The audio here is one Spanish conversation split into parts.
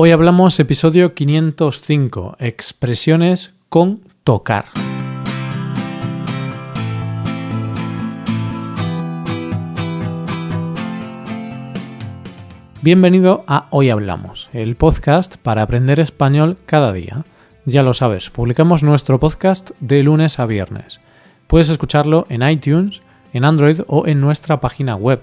Hoy hablamos episodio 505, expresiones con tocar. Bienvenido a Hoy Hablamos, el podcast para aprender español cada día. Ya lo sabes, publicamos nuestro podcast de lunes a viernes. Puedes escucharlo en iTunes, en Android o en nuestra página web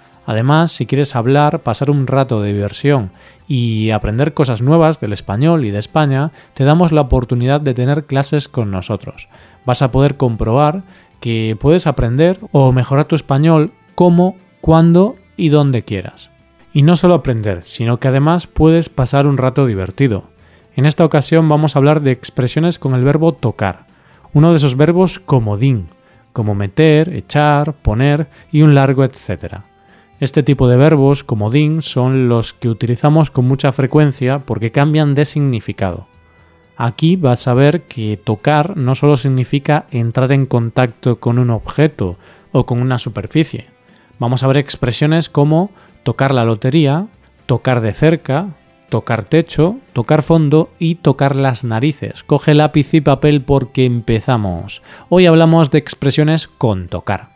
Además, si quieres hablar, pasar un rato de diversión y aprender cosas nuevas del español y de España, te damos la oportunidad de tener clases con nosotros vas a poder comprobar que puedes aprender o mejorar tu español como, cuando y donde quieras. Y no solo aprender, sino que además puedes pasar un rato divertido. En esta ocasión vamos a hablar de expresiones con el verbo tocar, uno de esos verbos comodín, como meter, echar, poner y un largo etcétera. Este tipo de verbos, comodín, son los que utilizamos con mucha frecuencia porque cambian de significado. Aquí vas a ver que tocar no solo significa entrar en contacto con un objeto o con una superficie. Vamos a ver expresiones como tocar la lotería, tocar de cerca, tocar techo, tocar fondo y tocar las narices. Coge lápiz y papel porque empezamos. Hoy hablamos de expresiones con tocar.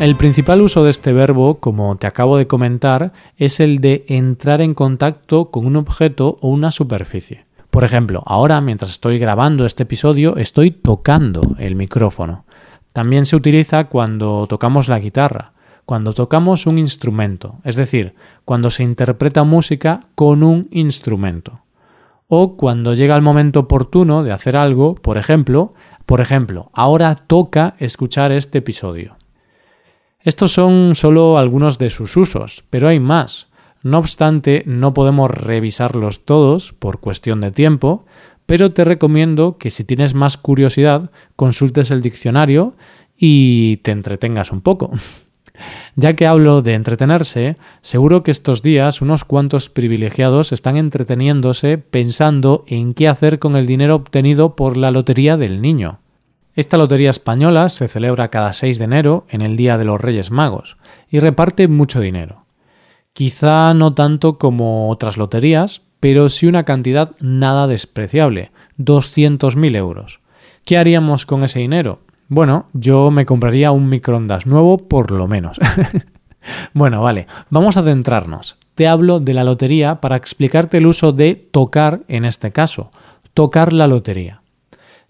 El principal uso de este verbo, como te acabo de comentar, es el de entrar en contacto con un objeto o una superficie. Por ejemplo, ahora mientras estoy grabando este episodio estoy tocando el micrófono. También se utiliza cuando tocamos la guitarra, cuando tocamos un instrumento, es decir, cuando se interpreta música con un instrumento. O cuando llega el momento oportuno de hacer algo, por ejemplo, por ejemplo, ahora toca escuchar este episodio. Estos son solo algunos de sus usos, pero hay más. No obstante, no podemos revisarlos todos por cuestión de tiempo, pero te recomiendo que si tienes más curiosidad, consultes el diccionario y te entretengas un poco. Ya que hablo de entretenerse, seguro que estos días unos cuantos privilegiados están entreteniéndose pensando en qué hacer con el dinero obtenido por la lotería del niño. Esta lotería española se celebra cada 6 de enero en el Día de los Reyes Magos y reparte mucho dinero. Quizá no tanto como otras loterías, pero sí una cantidad nada despreciable, 200.000 euros. ¿Qué haríamos con ese dinero? Bueno, yo me compraría un microondas nuevo por lo menos. bueno, vale, vamos a centrarnos. Te hablo de la lotería para explicarte el uso de tocar en este caso, tocar la lotería.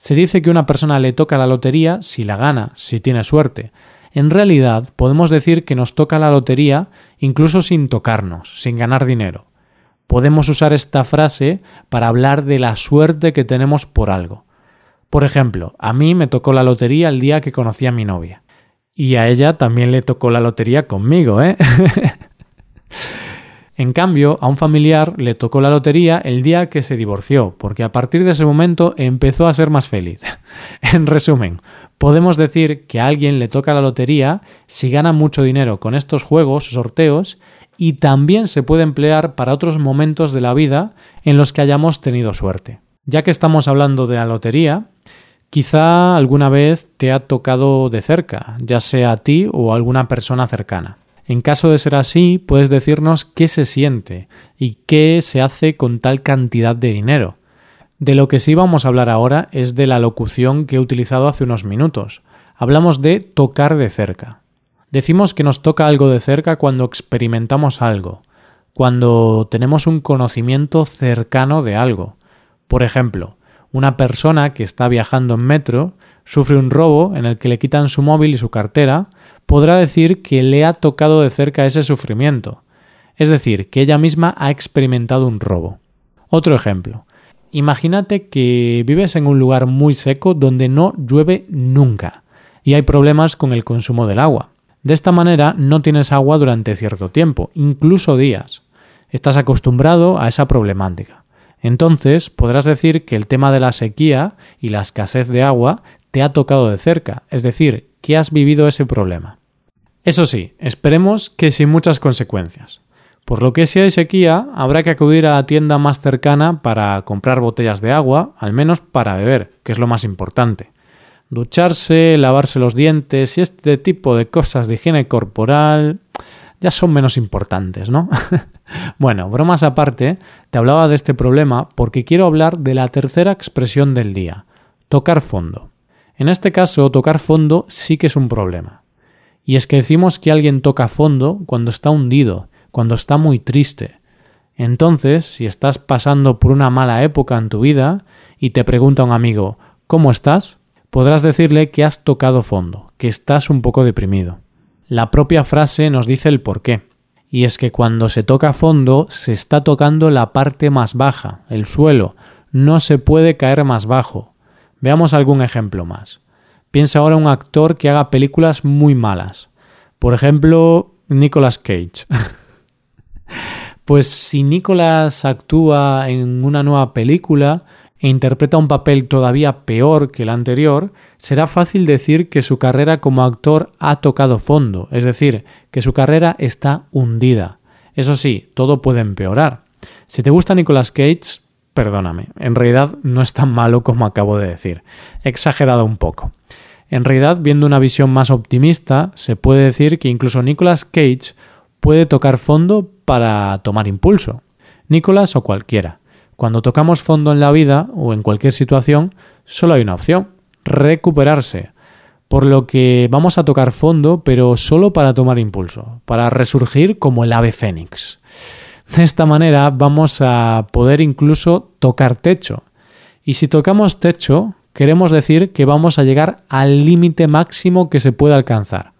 Se dice que una persona le toca la lotería si la gana, si tiene suerte. En realidad podemos decir que nos toca la lotería incluso sin tocarnos, sin ganar dinero. Podemos usar esta frase para hablar de la suerte que tenemos por algo. Por ejemplo, a mí me tocó la lotería el día que conocí a mi novia. Y a ella también le tocó la lotería conmigo, ¿eh? En cambio, a un familiar le tocó la lotería el día que se divorció, porque a partir de ese momento empezó a ser más feliz. en resumen, podemos decir que a alguien le toca la lotería si gana mucho dinero con estos juegos sorteos y también se puede emplear para otros momentos de la vida en los que hayamos tenido suerte. Ya que estamos hablando de la lotería, quizá alguna vez te ha tocado de cerca, ya sea a ti o a alguna persona cercana. En caso de ser así, puedes decirnos qué se siente y qué se hace con tal cantidad de dinero. De lo que sí vamos a hablar ahora es de la locución que he utilizado hace unos minutos. Hablamos de tocar de cerca. Decimos que nos toca algo de cerca cuando experimentamos algo, cuando tenemos un conocimiento cercano de algo. Por ejemplo, una persona que está viajando en metro sufre un robo en el que le quitan su móvil y su cartera, podrá decir que le ha tocado de cerca ese sufrimiento, es decir, que ella misma ha experimentado un robo. Otro ejemplo. Imagínate que vives en un lugar muy seco donde no llueve nunca y hay problemas con el consumo del agua. De esta manera no tienes agua durante cierto tiempo, incluso días. Estás acostumbrado a esa problemática. Entonces podrás decir que el tema de la sequía y la escasez de agua te ha tocado de cerca, es decir, que has vivido ese problema. Eso sí, esperemos que sin muchas consecuencias. Por lo que si hay sequía, habrá que acudir a la tienda más cercana para comprar botellas de agua, al menos para beber, que es lo más importante. Ducharse, lavarse los dientes y este tipo de cosas de higiene corporal ya son menos importantes, ¿no? bueno, bromas aparte, te hablaba de este problema porque quiero hablar de la tercera expresión del día, tocar fondo. En este caso, tocar fondo sí que es un problema. Y es que decimos que alguien toca fondo cuando está hundido, cuando está muy triste. Entonces, si estás pasando por una mala época en tu vida y te pregunta un amigo ¿Cómo estás? podrás decirle que has tocado fondo, que estás un poco deprimido. La propia frase nos dice el por qué. Y es que cuando se toca fondo se está tocando la parte más baja, el suelo. No se puede caer más bajo. Veamos algún ejemplo más. Piensa ahora un actor que haga películas muy malas. Por ejemplo, Nicolas Cage. pues si Nicolas actúa en una nueva película, e interpreta un papel todavía peor que el anterior, será fácil decir que su carrera como actor ha tocado fondo, es decir, que su carrera está hundida. Eso sí, todo puede empeorar. Si te gusta Nicolas Cage, perdóname, en realidad no es tan malo como acabo de decir. Exagerado un poco. En realidad, viendo una visión más optimista, se puede decir que incluso Nicolas Cage puede tocar fondo para tomar impulso. Nicolas o cualquiera. Cuando tocamos fondo en la vida o en cualquier situación, solo hay una opción, recuperarse. Por lo que vamos a tocar fondo, pero solo para tomar impulso, para resurgir como el ave fénix. De esta manera vamos a poder incluso tocar techo. Y si tocamos techo, queremos decir que vamos a llegar al límite máximo que se puede alcanzar.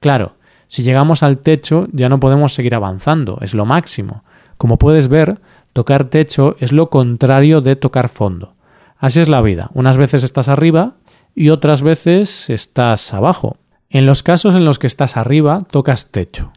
Claro, si llegamos al techo ya no podemos seguir avanzando, es lo máximo. Como puedes ver, Tocar techo es lo contrario de tocar fondo. Así es la vida. Unas veces estás arriba y otras veces estás abajo. En los casos en los que estás arriba, tocas techo.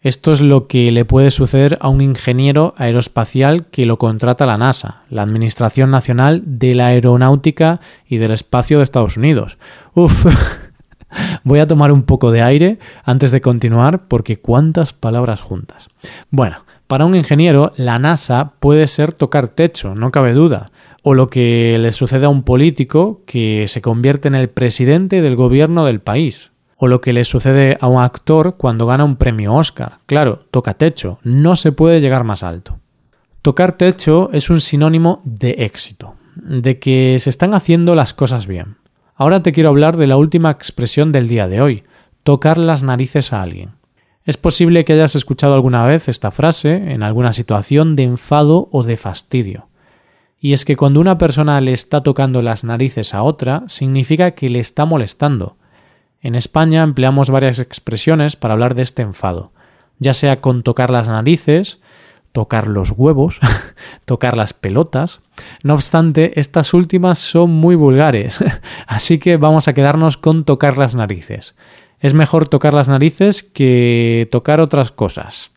Esto es lo que le puede suceder a un ingeniero aeroespacial que lo contrata la NASA, la Administración Nacional de la Aeronáutica y del Espacio de Estados Unidos. Uf, voy a tomar un poco de aire antes de continuar porque cuántas palabras juntas. Bueno, para un ingeniero, la NASA puede ser tocar techo, no cabe duda, o lo que le sucede a un político que se convierte en el presidente del gobierno del país, o lo que le sucede a un actor cuando gana un premio Oscar. Claro, toca techo, no se puede llegar más alto. Tocar techo es un sinónimo de éxito, de que se están haciendo las cosas bien. Ahora te quiero hablar de la última expresión del día de hoy, tocar las narices a alguien. Es posible que hayas escuchado alguna vez esta frase en alguna situación de enfado o de fastidio. Y es que cuando una persona le está tocando las narices a otra, significa que le está molestando. En España empleamos varias expresiones para hablar de este enfado, ya sea con tocar las narices, tocar los huevos, tocar las pelotas. No obstante, estas últimas son muy vulgares, así que vamos a quedarnos con tocar las narices es mejor tocar las narices que tocar otras cosas.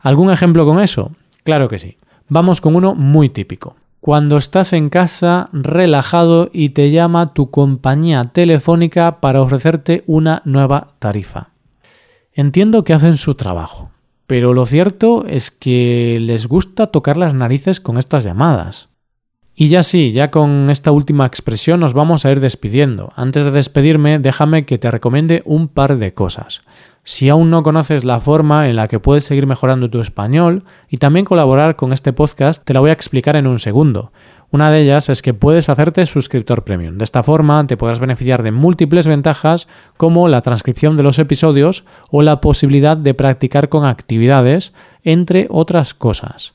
¿Algún ejemplo con eso? Claro que sí. Vamos con uno muy típico. Cuando estás en casa relajado y te llama tu compañía telefónica para ofrecerte una nueva tarifa. Entiendo que hacen su trabajo, pero lo cierto es que les gusta tocar las narices con estas llamadas. Y ya sí, ya con esta última expresión nos vamos a ir despidiendo. Antes de despedirme, déjame que te recomiende un par de cosas. Si aún no conoces la forma en la que puedes seguir mejorando tu español y también colaborar con este podcast, te la voy a explicar en un segundo. Una de ellas es que puedes hacerte suscriptor premium. De esta forma te podrás beneficiar de múltiples ventajas como la transcripción de los episodios o la posibilidad de practicar con actividades, entre otras cosas.